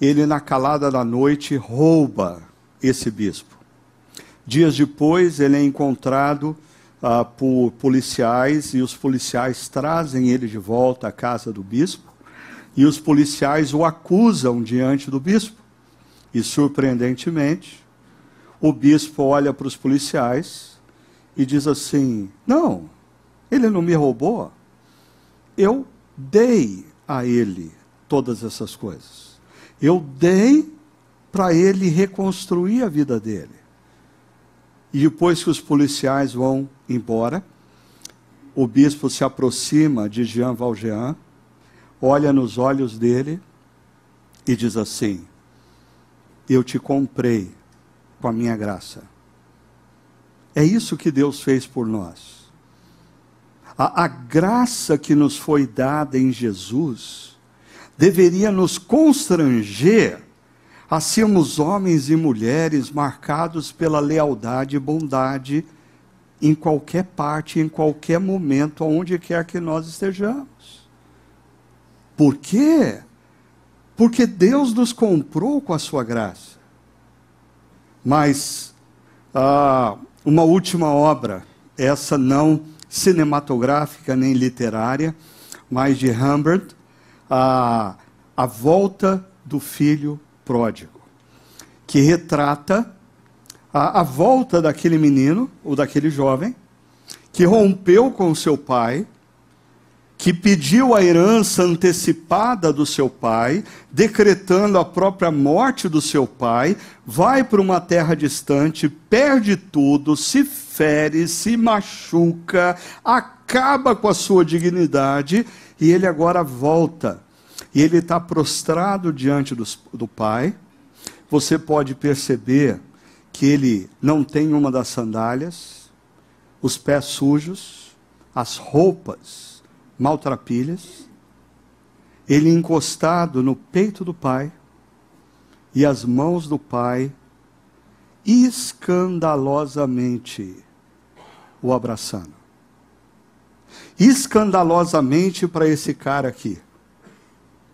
ele, na calada da noite, rouba esse bispo. Dias depois, ele é encontrado ah, por policiais e os policiais trazem ele de volta à casa do bispo e os policiais o acusam diante do bispo. E, surpreendentemente, o bispo olha para os policiais e diz assim: Não, ele não me roubou. Eu dei a ele todas essas coisas. Eu dei para ele reconstruir a vida dele. E depois que os policiais vão embora, o bispo se aproxima de Jean Valjean, olha nos olhos dele e diz assim: Eu te comprei com a minha graça. É isso que Deus fez por nós. A, a graça que nos foi dada em Jesus deveria nos constranger a sermos homens e mulheres marcados pela lealdade e bondade em qualquer parte, em qualquer momento, aonde quer que nós estejamos. Por quê? Porque Deus nos comprou com a sua graça. Mas ah, uma última obra, essa não cinematográfica nem literária, mas de Humbert, a, a volta do filho pródigo, que retrata a, a volta daquele menino, ou daquele jovem, que rompeu com seu pai, que pediu a herança antecipada do seu pai, decretando a própria morte do seu pai, vai para uma terra distante, perde tudo, se fere, se machuca, acaba com a sua dignidade e ele agora volta. E ele está prostrado diante do, do pai. Você pode perceber que ele não tem uma das sandálias, os pés sujos, as roupas maltrapilhas. Ele encostado no peito do pai e as mãos do pai escandalosamente o abraçando escandalosamente para esse cara aqui,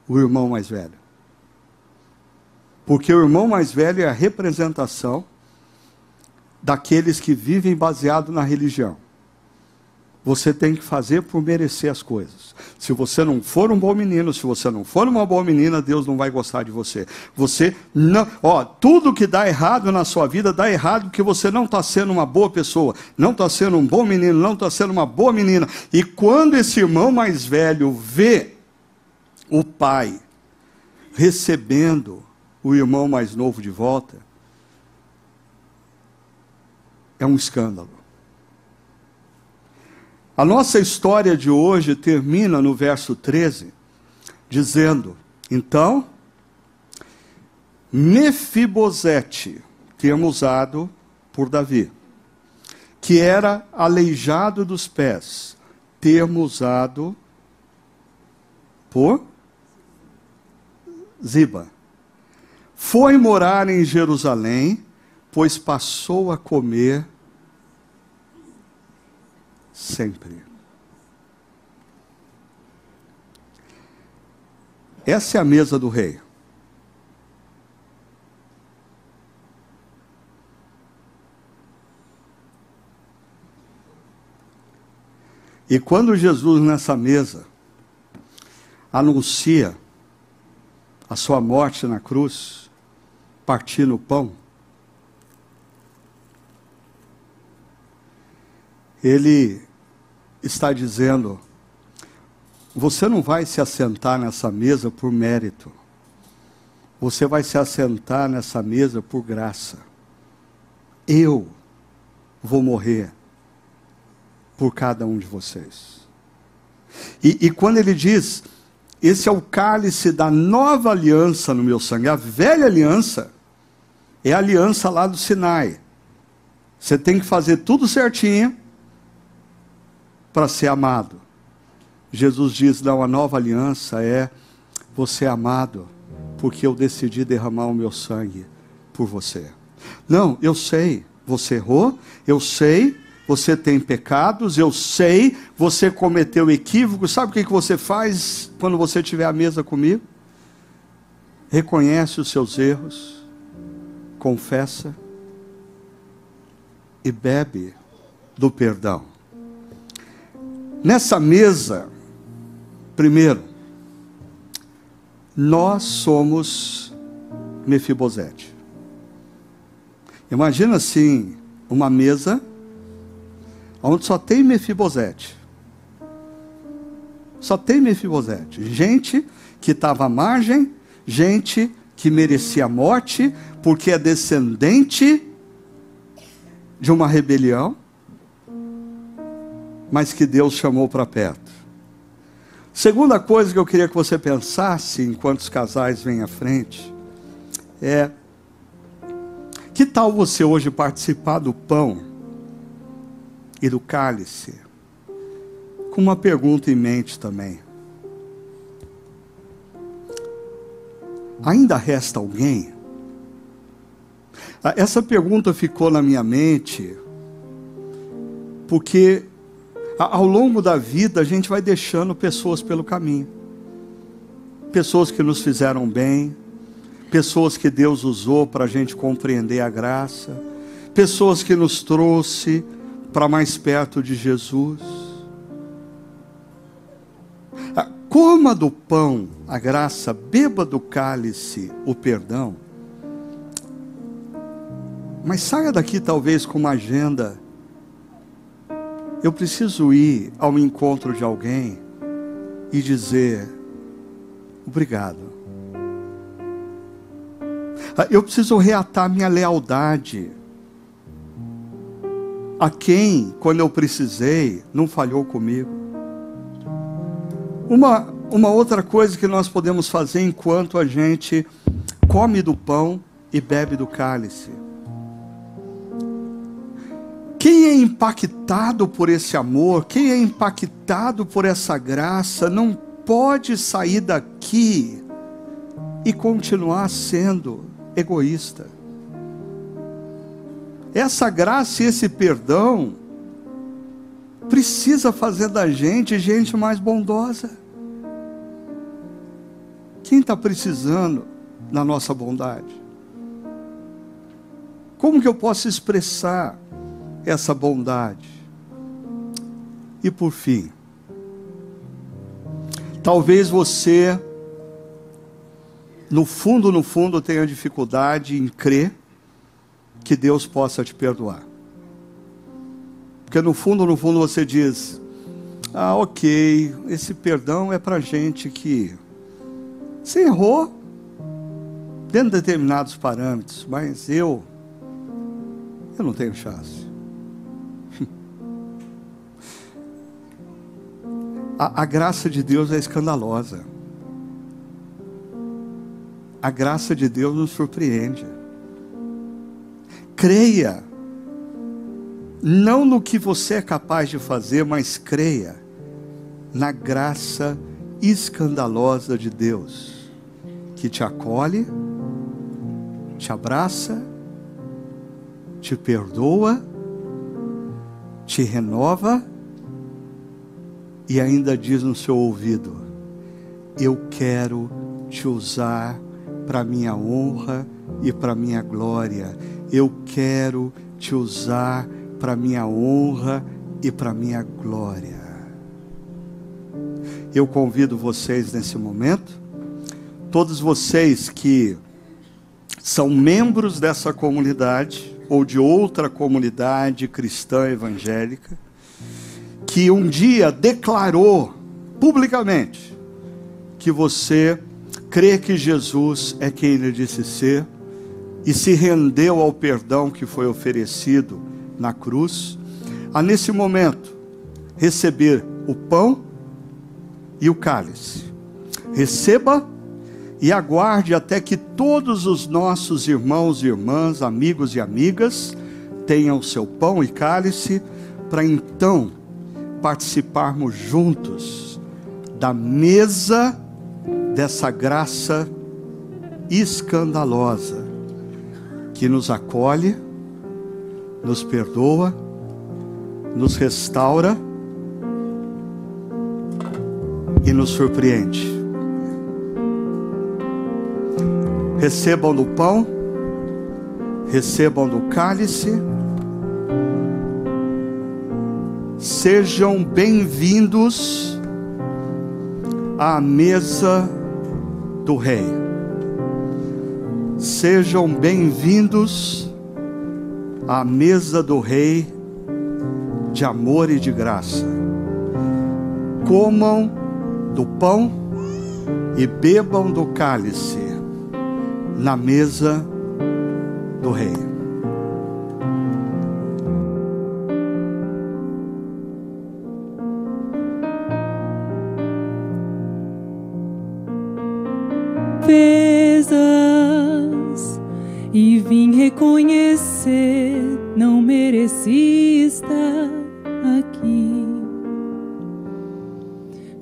o irmão mais velho. Porque o irmão mais velho é a representação daqueles que vivem baseado na religião. Você tem que fazer por merecer as coisas. Se você não for um bom menino, se você não for uma boa menina, Deus não vai gostar de você. Você não, ó, tudo que dá errado na sua vida dá errado porque você não está sendo uma boa pessoa, não está sendo um bom menino, não está sendo uma boa menina. E quando esse irmão mais velho vê o pai recebendo o irmão mais novo de volta, é um escândalo. A nossa história de hoje termina no verso 13, dizendo: Então, Mefibosete, termo usado por Davi, que era aleijado dos pés, termo usado por Ziba, foi morar em Jerusalém, pois passou a comer sempre. Essa é a mesa do rei. E quando Jesus nessa mesa anuncia a sua morte na cruz, partindo o pão, ele está dizendo: você não vai se assentar nessa mesa por mérito, você vai se assentar nessa mesa por graça. Eu vou morrer por cada um de vocês. E, e quando ele diz, esse é o cálice da nova aliança no meu sangue, a velha aliança é a aliança lá do Sinai. Você tem que fazer tudo certinho para ser amado. Jesus diz: não, a nova aliança é você é amado, porque eu decidi derramar o meu sangue por você. Não, eu sei, você errou, eu sei, você tem pecados, eu sei, você cometeu equívocos. Sabe o que, você faz quando você estiver à mesa comigo? Reconhece os seus erros, confessa e bebe do perdão. Nessa mesa, primeiro, nós somos Mefibosete. Imagina assim, uma mesa onde só tem Mefibosete. Só tem Mefibosete. Gente que estava à margem, gente que merecia a morte, porque é descendente de uma rebelião, mas que Deus chamou para perto. Segunda coisa que eu queria que você pensasse enquanto os casais vêm à frente é: que tal você hoje participar do pão e do cálice, com uma pergunta em mente também. Ainda resta alguém? Ah, essa pergunta ficou na minha mente, porque ao longo da vida a gente vai deixando pessoas pelo caminho. Pessoas que nos fizeram bem, pessoas que Deus usou para a gente compreender a graça, pessoas que nos trouxe para mais perto de Jesus. Coma do pão a graça, beba do cálice o perdão. Mas saia daqui talvez com uma agenda. Eu preciso ir ao encontro de alguém e dizer: obrigado. Ah, eu preciso reatar minha lealdade a quem, quando eu precisei, não falhou comigo. Uma, uma outra coisa que nós podemos fazer enquanto a gente come do pão e bebe do cálice. Quem é impactado por esse amor, quem é impactado por essa graça, não pode sair daqui e continuar sendo egoísta. Essa graça e esse perdão precisa fazer da gente gente mais bondosa. Quem está precisando da nossa bondade? Como que eu posso expressar essa bondade? E por fim, talvez você, no fundo, no fundo, tenha dificuldade em crer que Deus possa te perdoar. Porque no fundo, no fundo você diz: ah, ok, esse perdão é para gente que você errou dentro de determinados parâmetros, mas eu, eu não tenho chance. A, a graça de Deus é escandalosa. A graça de Deus nos surpreende. Creia. Não no que você é capaz de fazer, mas creia na graça escandalosa de Deus, que te acolhe, te abraça, te perdoa, te renova e ainda diz no seu ouvido: Eu quero te usar para minha honra e para minha glória. Eu quero te usar para minha honra e para minha glória. Eu convido vocês nesse momento, todos vocês que são membros dessa comunidade ou de outra comunidade cristã evangélica, que um dia declarou publicamente que você crê que Jesus é quem ele disse ser e se rendeu ao perdão que foi oferecido na cruz, a nesse momento receber o pão e o cálice. Receba e aguarde até que todos os nossos irmãos e irmãs, amigos e amigas, tenham seu pão e cálice, para então participarmos juntos da mesa dessa graça escandalosa que nos acolhe, nos perdoa, nos restaura e nos surpreende. Recebam do pão, recebam do cálice, sejam bem-vindos à mesa do Rei. Sejam bem-vindos à mesa do Rei de amor e de graça. Comam do pão e bebam do cálice na mesa do Rei. Vim reconhecer, não mereci estar aqui.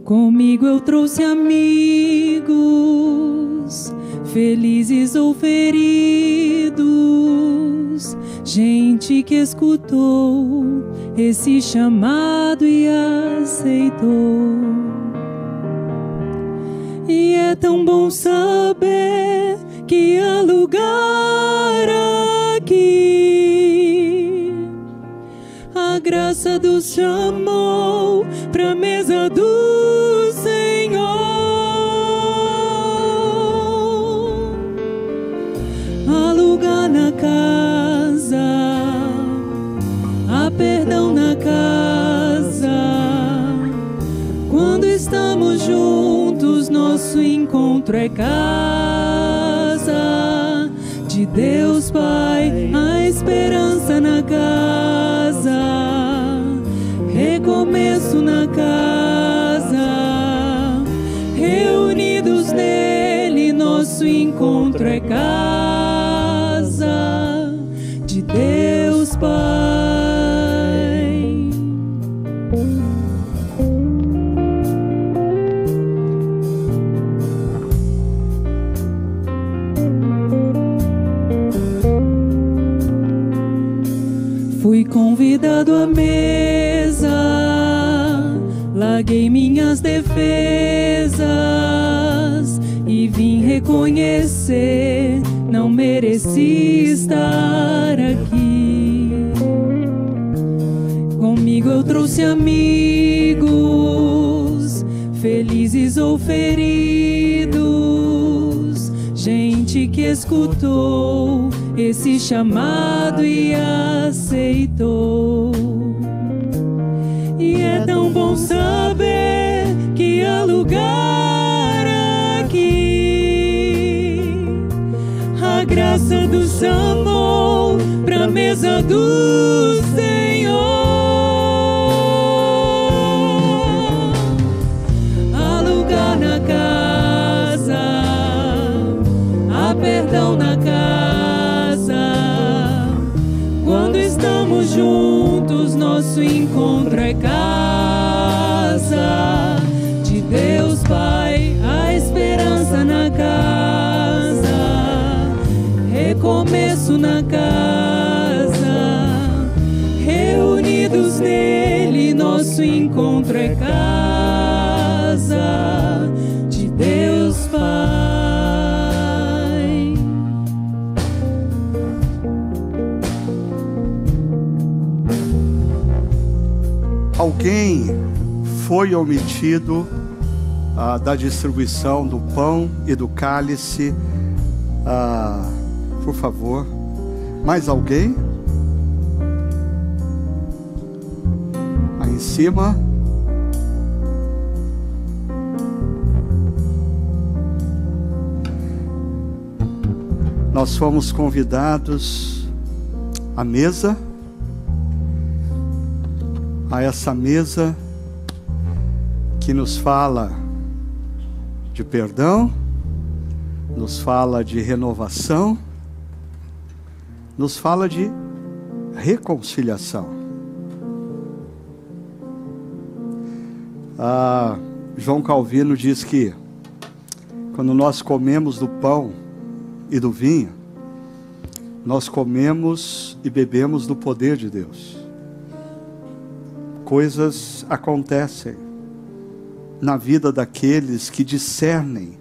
Comigo eu trouxe amigos felizes ou feridos, gente que escutou esse chamado e aceitou. E é tão bom saber que há lugar graça dos chamou pra mesa do Senhor. na casa, há perdão na casa. Quando estamos juntos, nosso encontro é casa de Deus Pai, vim reconhecer não mereci estar aqui. Comigo eu trouxe amigos, felizes ou feridos, gente que escutou esse chamado e aceitou. Graça do chamou pra mesa do alguém foi omitido ah, da distribuição do pão e do cálice? Ah, por favor. Mais alguém? Aí em cima. Nós fomos convidados à mesa, a essa mesa que nos fala de perdão, nos fala de renovação, nos fala de reconciliação. Ah, João Calvino diz que quando nós comemos do pão e do vinho, nós comemos e bebemos do poder de Deus. Coisas acontecem na vida daqueles que discernem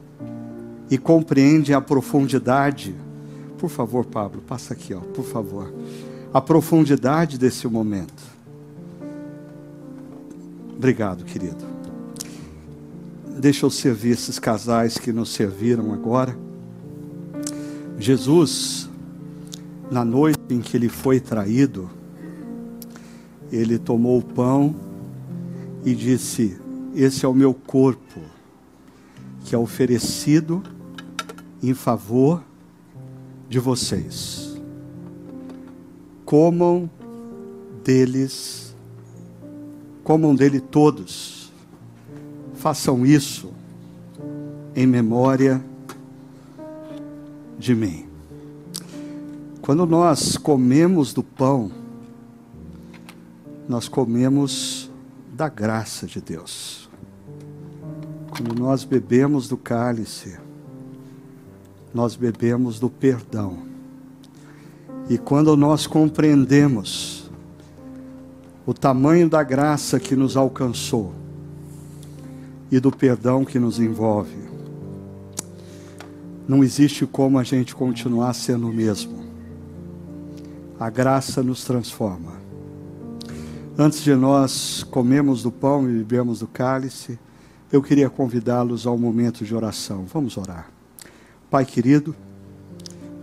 e compreendem a profundidade. Por favor, Pablo, passa aqui, ó, por favor. A profundidade desse momento. Obrigado, querido. Deixa eu servir esses casais que nos serviram agora. Jesus, na noite em que ele foi traído, ele tomou o pão e disse: Esse é o meu corpo, que é oferecido em favor de vocês. Comam deles, comam dele todos. Façam isso em memória de mim. Quando nós comemos do pão, nós comemos da graça de Deus. Quando nós bebemos do cálice, nós bebemos do perdão. E quando nós compreendemos o tamanho da graça que nos alcançou e do perdão que nos envolve, não existe como a gente continuar sendo o mesmo. A graça nos transforma. Antes de nós comermos do pão e bebermos do cálice, eu queria convidá-los ao momento de oração. Vamos orar. Pai querido,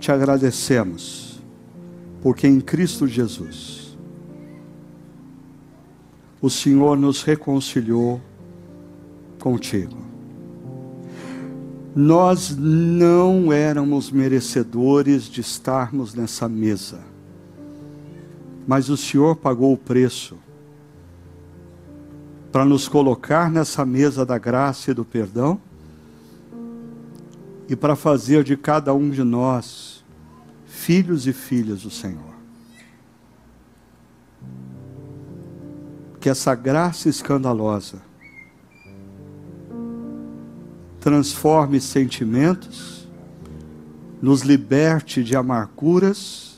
te agradecemos, porque em Cristo Jesus, o Senhor nos reconciliou contigo. Nós não éramos merecedores de estarmos nessa mesa, mas o Senhor pagou o preço para nos colocar nessa mesa da graça e do perdão e para fazer de cada um de nós filhos e filhas do Senhor. Que essa graça escandalosa transforme sentimentos, nos liberte de amarguras,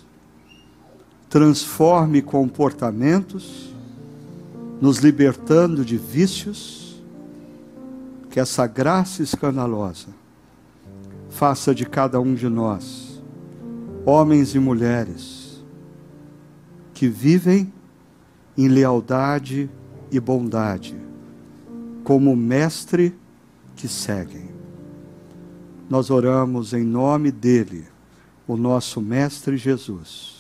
transforme comportamentos, nos libertando de vícios, que essa graça escandalosa faça de cada um de nós, homens e mulheres, que vivem em lealdade e bondade, como mestre que seguem. Nós oramos em nome dele, o nosso Mestre Jesus.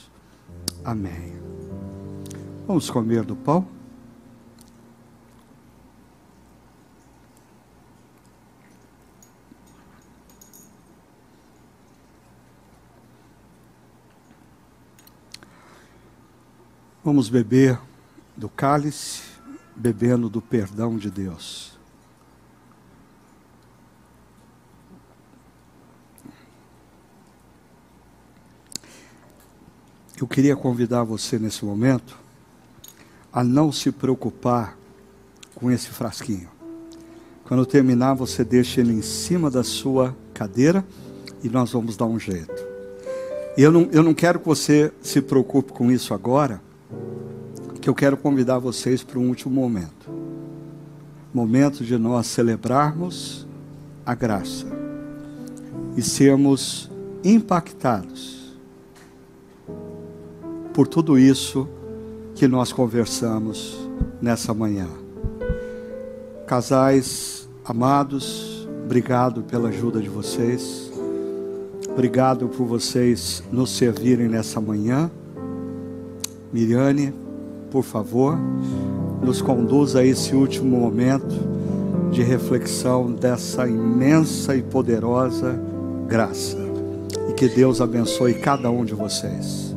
Amém. Vamos comer do pão? Vamos beber do cálice, bebendo do perdão de Deus. Eu queria convidar você nesse momento a não se preocupar com esse frasquinho. Quando terminar, você deixa ele em cima da sua cadeira e nós vamos dar um jeito. Eu não, eu não quero que você se preocupe com isso agora, que eu quero convidar vocês para um último momento. Momento de nós celebrarmos a graça e sermos impactados por tudo isso que nós conversamos nessa manhã. Casais amados, obrigado pela ajuda de vocês. Obrigado por vocês nos servirem nessa manhã. Miriane, por favor, nos conduza a esse último momento de reflexão dessa imensa e poderosa graça. E que Deus abençoe cada um de vocês.